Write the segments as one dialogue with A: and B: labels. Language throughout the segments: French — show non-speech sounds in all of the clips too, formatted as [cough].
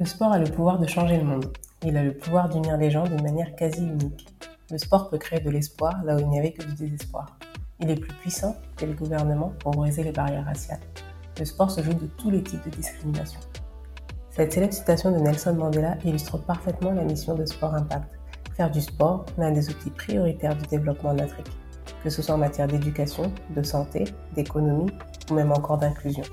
A: Le sport a le pouvoir de changer le monde. Il a le pouvoir d'unir les gens d'une manière quasi unique. Le sport peut créer de l'espoir là où il n'y avait que du désespoir. Il est plus puissant que les gouvernements pour briser les barrières raciales. Le sport se joue de tous les types de discrimination. Cette célèbre citation de Nelson Mandela illustre parfaitement la mission de Sport Impact. Faire du sport l'un des outils prioritaires du développement en Afrique, que ce soit en matière d'éducation, de santé, d'économie ou même encore d'inclusion.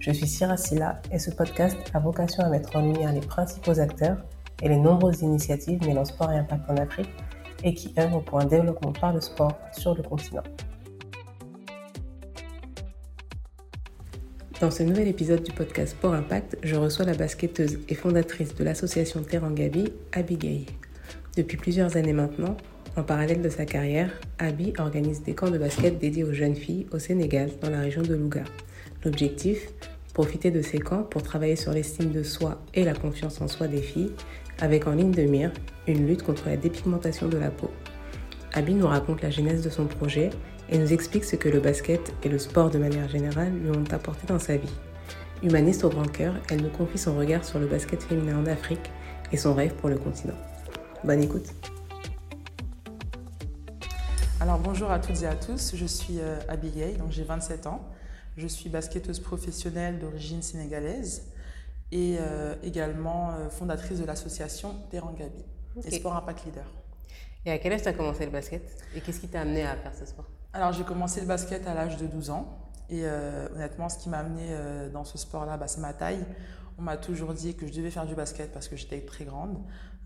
A: Je suis Sira Silla et ce podcast a vocation à mettre en lumière les principaux acteurs et les nombreuses initiatives mêlant sport et impact en Afrique et qui œuvrent pour un développement par le sport sur le continent. Dans ce nouvel épisode du podcast Sport Impact, je reçois la basketteuse et fondatrice de l'association Terrangabi, Abby Depuis plusieurs années maintenant, en parallèle de sa carrière, Abby organise des camps de basket dédiés aux jeunes filles au Sénégal, dans la région de Louga. L'objectif Profiter de ces camps pour travailler sur l'estime de soi et la confiance en soi des filles, avec en ligne de mire une lutte contre la dépigmentation de la peau. Abby nous raconte la genèse de son projet et nous explique ce que le basket et le sport de manière générale lui ont apporté dans sa vie. Humaniste au grand cœur, elle nous confie son regard sur le basket féminin en Afrique et son rêve pour le continent. Bonne écoute.
B: Alors bonjour à toutes et à tous, je suis euh, Abigail, donc j'ai 27 ans. Je suis basketteuse professionnelle d'origine sénégalaise et euh, également euh, fondatrice de l'association Terangabi, okay. Sport Impact Leader.
A: Et à quel âge tu as commencé le basket? Et qu'est-ce qui t'a amené à faire ce sport?
B: Alors j'ai commencé le basket à l'âge de 12 ans. Et euh, honnêtement, ce qui m'a amené euh, dans ce sport-là, bah, c'est ma taille. On m'a toujours dit que je devais faire du basket parce que j'étais très grande.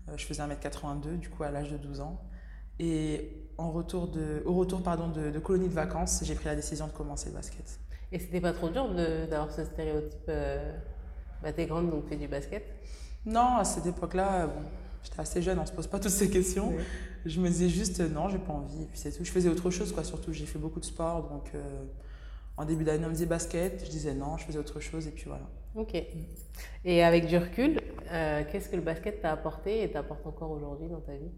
B: Euh, je faisais 1m82 du coup à l'âge de 12 ans. Et en retour de, au retour pardon, de, de colonie de vacances, j'ai pris la décision de commencer le basket.
A: Et c'était pas trop dur d'avoir ce stéréotype euh, bah, T'es grande donc fais du basket?
B: Non, à cette époque-là, bon, j'étais assez jeune, on se pose pas toutes ces questions. Oui. Je me disais juste non, j'ai pas envie, et puis c'est tout. Je faisais autre chose, quoi, surtout j'ai fait beaucoup de sport, donc euh, en début d'année on me disait basket, je disais non, je faisais autre chose, et puis voilà.
A: Ok. Et avec du recul, euh, qu'est-ce que le basket t'a apporté et t'apporte encore aujourd'hui dans ta vie?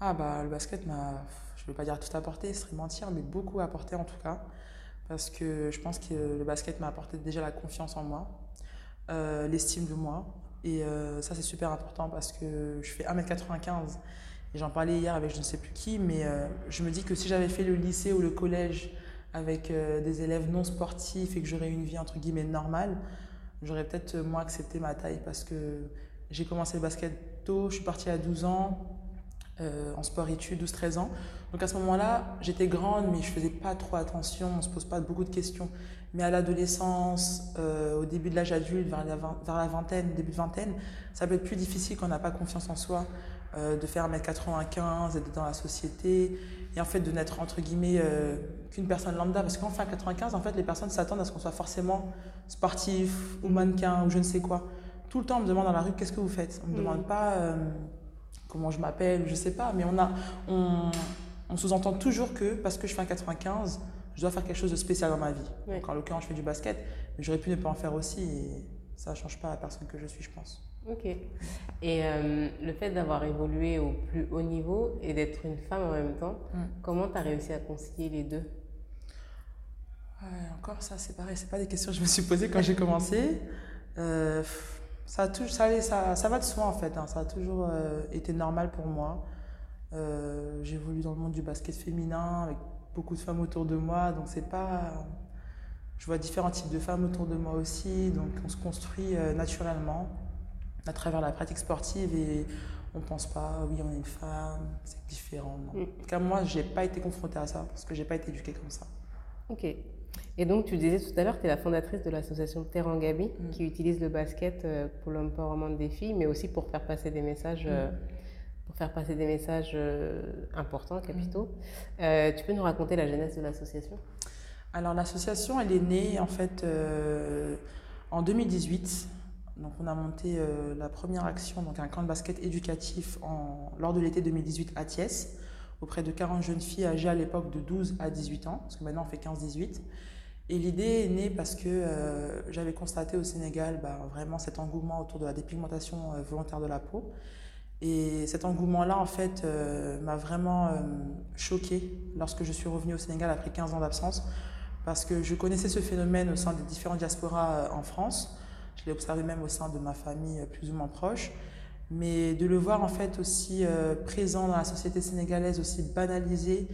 B: Ah bah le basket m'a, je vais pas dire tout apporté, ce serait mentir, mais beaucoup apporté en tout cas parce que je pense que le basket m'a apporté déjà la confiance en moi, euh, l'estime de moi. Et euh, ça, c'est super important parce que je fais 1m95 et j'en parlais hier avec je ne sais plus qui, mais je me dis que si j'avais fait le lycée ou le collège avec des élèves non sportifs et que j'aurais une vie entre guillemets normale, j'aurais peut-être moins accepté ma taille parce que j'ai commencé le basket tôt, je suis partie à 12 ans, euh, en sport-études, 12-13 ans. Donc à ce moment-là, j'étais grande, mais je faisais pas trop attention, on se pose pas beaucoup de questions. Mais à l'adolescence, euh, au début de l'âge adulte, vers la, vers la, vingtaine, début de vingtaine, ça peut être plus difficile quand on n'a pas confiance en soi, euh, de faire 1m95, d'être dans la société, et en fait de n'être entre guillemets euh, qu'une personne lambda. Parce qu'en fait, à 95, en fait, les personnes s'attendent à ce qu'on soit forcément sportif ou mannequin ou je ne sais quoi. Tout le temps, on me demande dans la rue qu'est-ce que vous faites? On me mmh. demande pas comment je m'appelle, je sais pas, mais on, a, on, on sous-entend toujours que parce que je fais un 95, je dois faire quelque chose de spécial dans ma vie. Oui. Donc en l'occurrence, je fais du basket, mais j'aurais pu ne pas en faire aussi et ça ne change pas la personne que je suis, je pense.
A: Ok. Et euh, le fait d'avoir évolué au plus haut niveau et d'être une femme en même temps, mm. comment tu as réussi à concilier les deux?
B: Ouais, Encore ça, c'est pareil, c'est pas des questions que je me suis posées quand j'ai commencé. Euh, ça, tout, ça, ça, ça, va de soi en fait, hein. ça a toujours euh, été normal pour moi. Euh, J'évolue dans le monde du basket féminin avec beaucoup de femmes autour de moi, donc c'est pas. Je vois différents types de femmes autour de moi aussi, donc on se construit euh, naturellement à travers la pratique sportive et on pense pas, oui, on est une femme, c'est différent. Non. Mm. En tout cas, moi, j'ai pas été confrontée à ça parce que j'ai pas été éduquée comme ça.
A: Ok. Et donc, tu disais tout à l'heure, tu es la fondatrice de l'association Terrangabi, mm. qui utilise le basket euh, pour l'empowerment des filles, mais aussi pour faire passer des messages, mm. pour faire passer des messages euh, importants, capitaux. Mm. Euh, tu peux nous raconter la genèse de l'association?
B: Alors, l'association, elle est née en fait euh, en 2018. Donc, on a monté euh, la première action, donc un camp de basket éducatif en, lors de l'été 2018 à Thiès, auprès de 40 jeunes filles âgées à l'époque de 12 à 18 ans, parce que maintenant on fait 15-18. Et l'idée est née parce que euh, j'avais constaté au Sénégal bah, vraiment cet engouement autour de la dépigmentation euh, volontaire de la peau. Et cet engouement-là, en fait, euh, m'a vraiment choquée lorsque je suis revenue au Sénégal après 15 ans d'absence, parce que je connaissais ce phénomène au sein des différentes diasporas en France. Je l'ai observé même au sein de ma famille plus ou moins proche. Mais de le voir, en fait, aussi présent dans la société sénégalaise, aussi banalisé.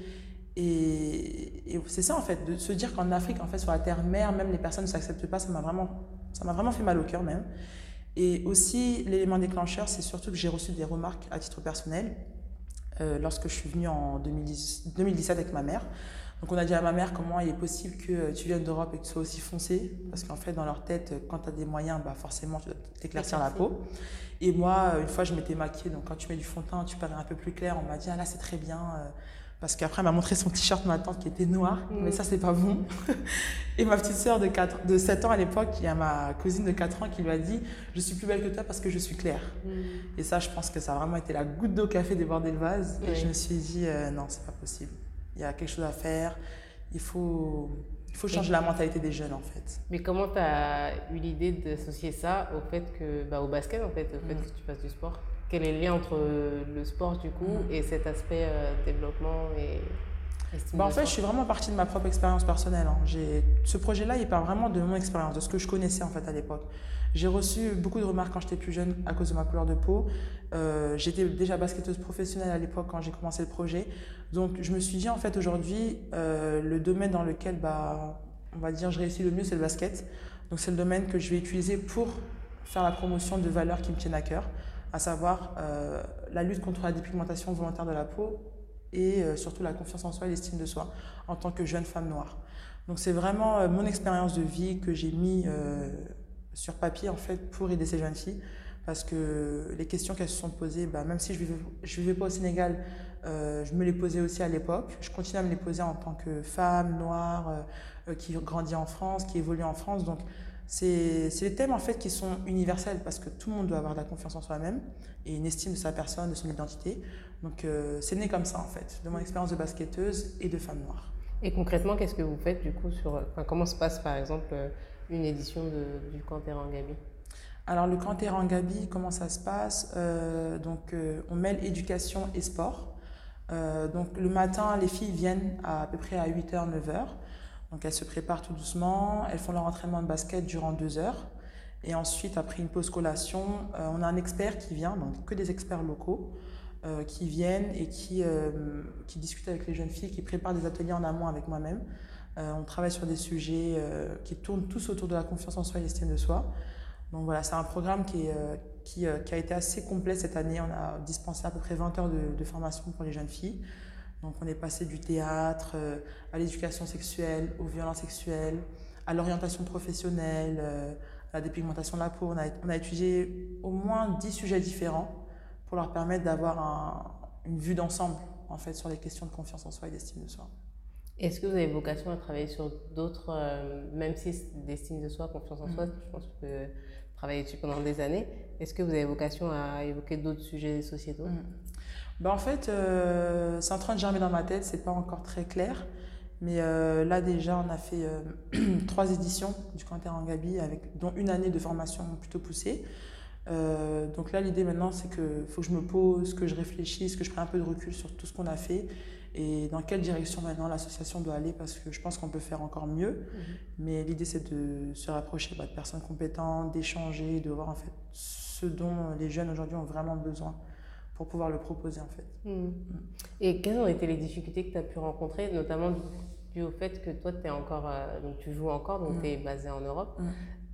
B: Et, et c'est ça, en fait, de se dire qu'en Afrique, en fait, sur la terre-mère, même les personnes ne s'acceptent pas, ça m'a vraiment, ça m'a vraiment fait mal au cœur, même. Et aussi, l'élément déclencheur, c'est surtout que j'ai reçu des remarques à titre personnel euh, lorsque je suis venue en 2017 avec ma mère. Donc, on a dit à ma mère comment il est possible que tu viennes d'Europe et que tu sois aussi foncé. Parce qu'en fait, dans leur tête, quand tu as des moyens, bah forcément, tu dois t'éclaircir la peau. Et moi, une fois, je m'étais maquillée. Donc, quand tu mets du fond de teint, tu parais un peu plus clair. On m'a dit, ah là, c'est très bien. Euh, parce qu'après, elle m'a montré son t-shirt, ma tante, qui était noir. Mm. Mais ça, c'est pas bon. [laughs] et ma petite sœur de, 4, de 7 ans à l'époque, il y a ma cousine de 4 ans qui lui a dit Je suis plus belle que toi parce que je suis claire. Mm. Et ça, je pense que ça a vraiment été la goutte d'eau qui a fait déborder le vase. Et je me suis dit euh, Non, c'est pas possible. Il y a quelque chose à faire. Il faut, il faut changer la mentalité des jeunes, en fait.
A: Mais comment tu as eu l'idée d'associer ça au fait que, bah, au basket, en fait, au fait mm. que tu fasses du sport? Quel est le lien entre le sport du coup et cet aspect euh, développement et
B: bah en fait, je suis vraiment partie de ma propre expérience personnelle. Hein. Ce projet-là, il part vraiment de mon expérience, de ce que je connaissais en fait à l'époque. J'ai reçu beaucoup de remarques quand j'étais plus jeune à cause de ma couleur de peau. Euh, j'étais déjà basketteuse professionnelle à l'époque quand j'ai commencé le projet. Donc je me suis dit en fait aujourd'hui, euh, le domaine dans lequel bah, on va dire je réussis le mieux, c'est le basket. Donc c'est le domaine que je vais utiliser pour faire la promotion de valeurs qui me tiennent à cœur à savoir euh, la lutte contre la dépigmentation volontaire de la peau et euh, surtout la confiance en soi et l'estime de soi en tant que jeune femme noire. Donc c'est vraiment euh, mon expérience de vie que j'ai mis sur papier en fait pour aider ces jeunes filles parce que les questions qu'elles se sont posées, bah, même si je ne vivais, vivais pas au Sénégal, je me les posais aussi à l'époque. Je continue à me les poser en tant que femme noire qui grandit en France, qui évolue en France. Donc c'est des thèmes en fait qui sont universels parce que tout le monde doit avoir de la confiance en soi-même et une estime de sa personne, de son identité. Donc euh, c'est né comme ça en fait, de mon expérience de basketteuse et de femme noire.
A: Et concrètement, qu'est-ce que vous faites du coup sur... comment se passe par exemple euh, une édition de, du Camp Gabi
B: Alors le Camp Gabi, comment ça se passe? Euh, Donc on mêle éducation et sport. donc le matin, les filles viennent à, à peu près à 8h, 9h. Donc elles se préparent tout doucement, elles font leur entraînement de basket durant deux heures. Et ensuite, après une pause collation, euh, on a un expert qui vient, donc que des experts locaux, euh, qui viennent et qui, euh, qui discutent avec les jeunes filles, qui préparent des ateliers en amont avec moi-même. on travaille sur des sujets qui tournent tous autour de la confiance en soi et l'estime de soi. Donc voilà, c'est un programme qui, qui, a été assez complet cette année. On a dispensé à peu près 20 heures de, de formation pour les jeunes filles. Donc on est passé du théâtre euh, à l'éducation sexuelle, aux violences sexuelles, à l'orientation professionnelle, euh, à la dépigmentation de la peau. On a, on a étudié au moins 10 sujets différents pour leur permettre d'avoir une vue d'ensemble en fait sur les questions de confiance en soi et d'estime de soi.
A: Est-ce que vous avez vocation à travailler sur d'autres, euh, même si d'estime de soi, confiance en soi, mm. je pense que vous travaillez dessus pendant des années, est-ce que vous avez vocation à évoquer d'autres sujets sociétaux? Mm.
B: Ben, en fait, euh, c'est en train de germer dans ma tête, c'est pas encore très clair. Mais euh, là, déjà, on a fait euh, [clears throat] trois éditions du Canter en Gabi, avec, dont une année de formation plutôt poussée. donc là, l'idée maintenant, c'est qu'il faut que je me pose, que je réfléchisse, que je prenne un peu de recul sur tout ce qu'on a fait et dans quelle direction maintenant l'association doit aller parce que je pense qu'on peut faire encore mieux. Mhm. Mais l'idée, c'est de se rapprocher bah, de personnes compétentes, d'échanger, de voir en fait ce dont les jeunes aujourd'hui ont vraiment besoin pour pouvoir le proposer en fait. Hmm. Hmm.
A: Et quelles ont été les difficultés que tu as pu rencontrer, notamment dû au fait que toi es encore, euh, donc tu joues encore, donc hmm. tu es basé en Europe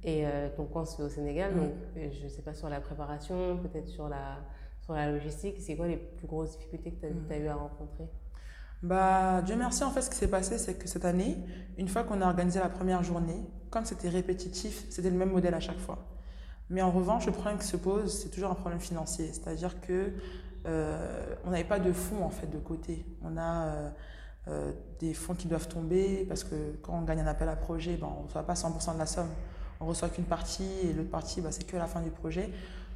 A: et euh, ton coin se fait au Sénégal, donc euh, je ne sais pas sur la préparation, peut-être sur la, sur la logistique, c'est quoi les plus grosses difficultés que tu as, eu à rencontrer?
B: Bah, Dieu merci, en fait, ce qui s'est passé, c'est que cette année, une fois qu'on a organisé la première journée, comme c'était répétitif, c'était le même modèle à chaque fois. Mais en revanche, le problème qui se pose, c'est toujours un problème financier. C'est-à-dire que euh, on n'avait pas de fonds en fait de côté. On a euh, euh, des fonds qui doivent tomber parce que quand on gagne un appel à projet, ben, on ne reçoit pas 100% de la somme. On reçoit qu'une partie et l'autre partie, ben, c'est que la fin du projet.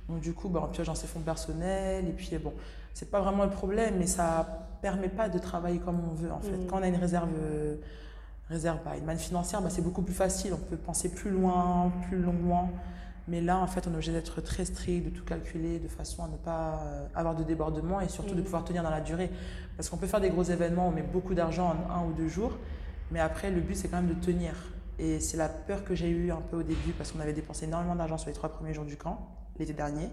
B: Donc du coup, ben, on pioche dans ses fonds personnels et puis bon, c'est pas vraiment le problème, mais ça permet pas de travailler comme on veut en fait. Mmh. Quand on a une réserve réserve, une manne financière, ben, c'est beaucoup plus facile. On peut penser plus loin, plus longuement. Mais là, en fait, on est obligé d'être très strict, de tout calculer de façon à ne pas euh, avoir de débordement et surtout de pouvoir tenir dans la durée. Parce qu'on peut faire des gros événements, on met beaucoup d'argent en un ou deux jours, mais après, le but, c'est quand même de tenir. Et c'est la peur que j'ai eue un peu au début parce qu'on avait dépensé énormément d'argent sur les trois premiers jours du camp, l'été dernier,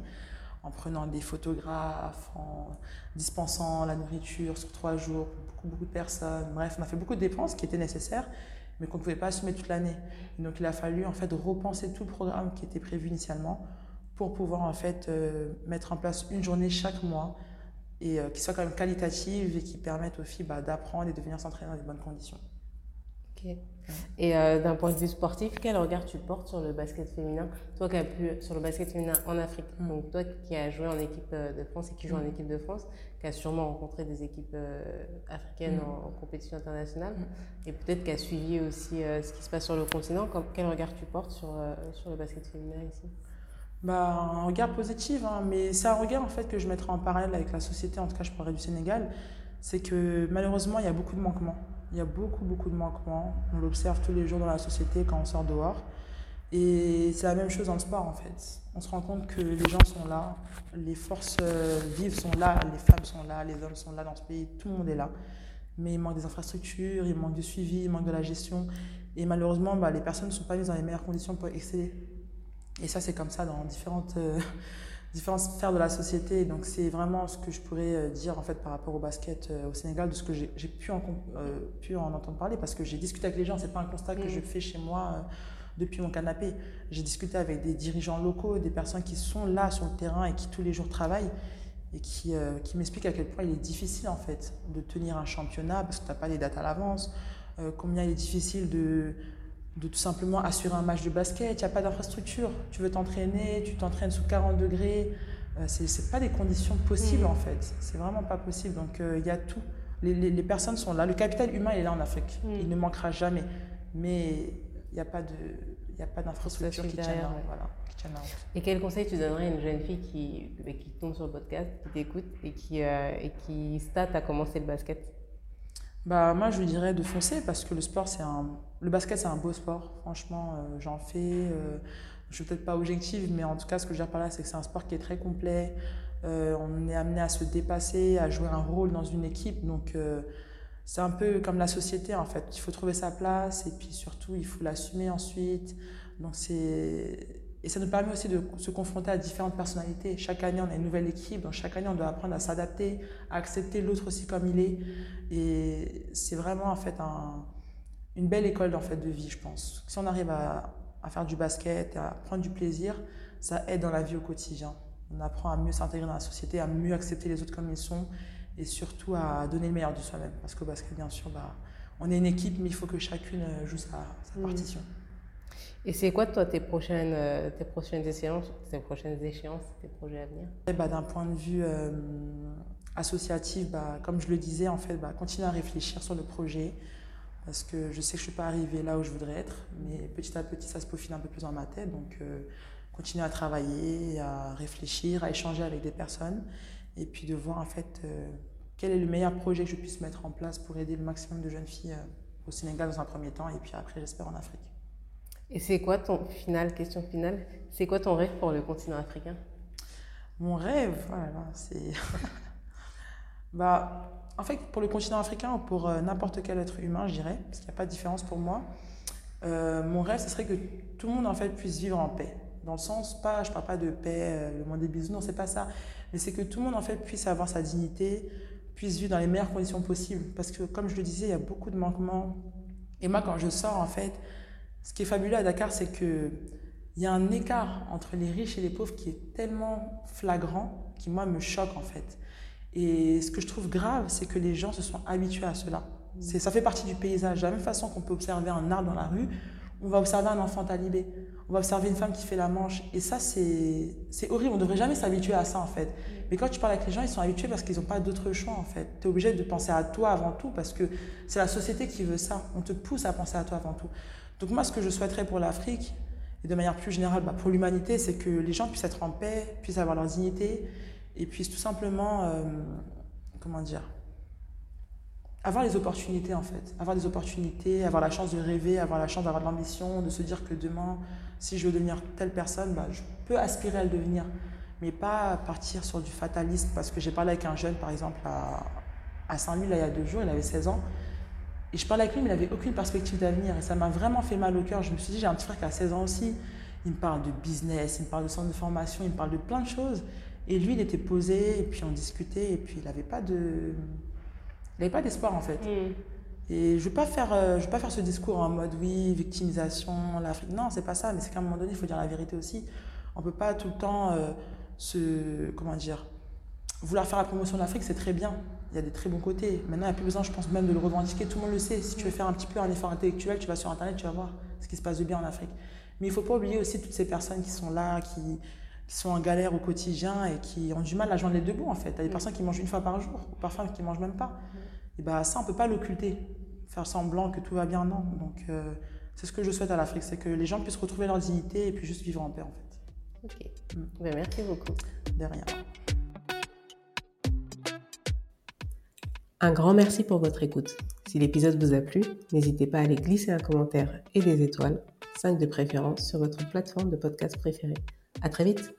B: en prenant des photographes, en dispensant la nourriture sur trois jours pour beaucoup, beaucoup de personnes. Bref, on a fait beaucoup de dépenses qui étaient nécessaires mais qu'on ne pouvait pas assumer toute l'année. Donc il a fallu en fait repenser tout le programme qui était prévu initialement pour pouvoir en fait euh, mettre en place une journée chaque mois et euh, qui soit quand même qualitative et qui permette aux filles bah, d'apprendre et de venir s'entraîner dans des bonnes conditions.
A: Et euh, d'un point de vue sportif, quel regard tu portes sur le basket féminin? Toi qui as pu, sur le basket féminin en Afrique, mm. donc toi qui as joué en équipe euh, de France et qui joue en mm. équipe de France, qui a sûrement rencontré des équipes euh, africaines mm. en, compétition internationale, et peut-être qui a suivi aussi ce qui se passe sur le continent, quel regard tu portes sur, sur le basket féminin ici?
B: Bah, un regard positif, hein, mais c'est un regard en fait que je mettrai en parallèle avec la société, en tout cas je parlerai du Sénégal, c'est que malheureusement il y a beaucoup de manquements. Il y a beaucoup, beaucoup de manquements. On l'observe tous les jours dans la société quand on sort dehors. Et c'est la même chose dans le sport en fait. On se rend compte que les gens sont là, les forces euh, vives sont là, les femmes sont là, les hommes sont là dans ce pays, tout le monde est là. Mais il manque des infrastructures, il manque du suivi, il manque de la gestion. Et malheureusement, bah, les personnes ne sont pas mises dans les meilleures conditions pour exceller. Et ça, c'est comme ça dans différentes, euh, différentes sphères de la société. Donc c'est vraiment ce que je pourrais euh, dire en fait par rapport au basket euh, au Sénégal, de ce que j'ai pu, en, euh, pu en entendre parler, parce que j'ai discuté avec les gens, c'est pas un constat que je fais chez moi depuis mon canapé. J'ai discuté avec des dirigeants locaux, des personnes qui sont là sur le terrain et qui tous les jours travaillent et qui, qui m'expliquent à quel point il est difficile en fait de tenir un championnat parce que tu n'as pas les dates à l'avance, combien il est difficile de de tout simplement assurer un match de basket. Il n'y a pas d'infrastructure. Tu veux t'entraîner, tu t'entraînes sous 40 degrés. Euh, ce n'est pas des conditions possibles mm. en fait. C'est vraiment pas possible. Donc euh, il y a tout. Les, les, personnes sont là. Le capital humain est là en Afrique. Mm. Il ne manquera jamais. Mais il n'y a pas de. Il a pas d'infrastructure qui, tienne, voilà,
A: Et quel conseil tu donnerais à une jeune fille qui, qui tombe sur le podcast, qui t'écoute et qui, euh, et qui start à commencer le basket?
B: Bah, Moi, je dirais de foncer parce que le sport, c'est un. Le basket, c'est un beau sport. Franchement, euh, j'en fais. Euh, je suis peut-être pas objective, mais en tout cas, ce que je veux dire par là, c'est que c'est un sport qui est très complet. Euh, on est amené à se dépasser, à jouer un rôle dans une équipe. Donc, c'est un peu comme la société, en fait. Il faut trouver sa place et puis surtout, il faut l'assumer ensuite. Donc, c'est et ça nous permet aussi de se confronter à différentes personnalités. Chaque année, on a une nouvelle équipe, donc chaque année, on doit apprendre à s'adapter, à accepter l'autre aussi comme il est. Et c'est vraiment en fait un, une belle école en fait, de vie, je pense. Si on arrive à, à faire du basket, à prendre du plaisir, ça aide dans la vie au quotidien. On apprend à mieux s'intégrer dans la société, à mieux accepter les autres comme ils sont et surtout à donner le meilleur de soi-même. Parce qu'au basket, bien sûr, bah, on est une équipe, mais il faut que chacune joue sa, sa partition.
A: Et c'est quoi, toi, tes prochaines, euh, tes prochaines échéances, tes prochaines échéances, tes projets à venir?
B: Bah, D'un point de vue euh, associatif, bah, comme je le disais, en fait, bah, continuer à réfléchir sur le projet parce que je sais que je ne suis pas arrivée là où je voudrais être, mais petit à petit, ça se peaufine un peu plus dans ma tête. Donc, euh, continuer à travailler, à réfléchir, à échanger avec des personnes et puis de voir, en fait, quel est le meilleur projet que je puisse mettre en place pour aider le maximum de jeunes filles au Sénégal dans un premier temps et puis après, j'espère, en Afrique.
A: Et c'est quoi ton final, question finale, c'est quoi ton rêve pour le continent africain?
B: Mon rêve, voilà, c'est. [laughs] bah, en fait, pour le continent africain ou pour euh, n'importe quel être humain, je dirais, parce qu'il n'y a pas de différence pour moi, euh, mon rêve, ce serait que tout le monde en fait puisse vivre en paix. Dans le sens, pas, je parle pas de paix, euh, le monde des bisous, non, c'est pas ça. Mais c'est que tout le monde en fait puisse avoir sa dignité, puisse vivre dans les meilleures conditions possibles. Parce que, comme je le disais, il y a beaucoup de manquements. Et moi, quand je sors, en fait, ce qui est fabuleux à Dakar, c'est qu'il y a un écart entre les riches et les pauvres qui est tellement flagrant, qui moi me choque en fait. Et ce que je trouve grave, c'est que les gens se sont habitués à cela. C'est, ça fait partie du paysage. De la même façon qu'on peut observer un arbre dans la rue, on va observer un enfant talibé, on va observer une femme qui fait la manche. Et ça, c'est, c'est horrible. On ne devrait jamais s'habituer à ça, en fait. Mais quand tu parles avec les gens, ils sont habitués parce qu'ils n'ont pas d'autre choix, en fait. Tu es obligé de penser à toi avant tout parce que c'est la société qui veut ça. On te pousse à penser à toi avant tout. Donc moi, ce que je souhaiterais pour l'Afrique, et de manière plus générale bah, pour l'humanité, c'est que les gens puissent être en paix, puissent avoir leur dignité, et puissent tout simplement, euh, comment dire, avoir les opportunités en fait. Avoir des opportunités, avoir la chance de rêver, avoir la chance d'avoir de l'ambition, de se dire que demain, si je veux devenir telle personne, bah, je peux aspirer à le devenir. Mais pas partir sur du fatalisme parce que j'ai parlé avec un jeune par exemple à, à Saint-Louis il y a deux jours, il avait 16 ans. Et je parlais avec lui, mais il n'avait aucune perspective d'avenir. Et ça m'a vraiment fait mal au cœur. Je me suis dit, j'ai un petit frère qui a 16 ans aussi. Il me parle de business, il me parle de centre de formation, il me parle de plein de choses. Et lui, il était posé, et puis on discutait, et puis il n'avait pas de il n'avait pas d'espoir en fait. Mm. Et je ne veux, pas faire, euh, veux pas faire ce discours en mode oui, victimisation, l'Afrique. Non, c'est pas ça, mais c'est qu'à un moment donné, il faut dire la vérité aussi. On ne peut pas tout le temps euh, se. Comment dire Vouloir faire la promotion de l'Afrique, c'est très bien. Il y a des très bons côtés. Maintenant, il n'y a plus besoin, je pense, même de le revendiquer. Tout le monde le sait. Si tu veux faire un petit peu un effort intellectuel, tu vas sur Internet, tu vas voir ce qui se passe de bien en Afrique. Mais il ne faut pas oublier aussi toutes ces personnes qui sont là, qui, qui sont en galère au quotidien et qui ont du mal à joindre les deux bouts en fait. Il y a des mm. personnes qui mangent une fois par jour, ou parfois qui ne mangent même pas. Mm. Et bah ça, on ne peut pas l'occulter, faire semblant que tout va bien, non. Donc euh, c'est ce que je souhaite à l'Afrique, c'est que les gens puissent retrouver leur dignité et puis juste vivre en paix en fait.
A: Ok, mm. ben, merci beaucoup.
B: De rien.
A: Un grand merci pour votre écoute. Si l'épisode vous a plu, n'hésitez pas à aller glisser un commentaire et des étoiles, 5 de préférence, sur votre plateforme de podcast préférée. À très vite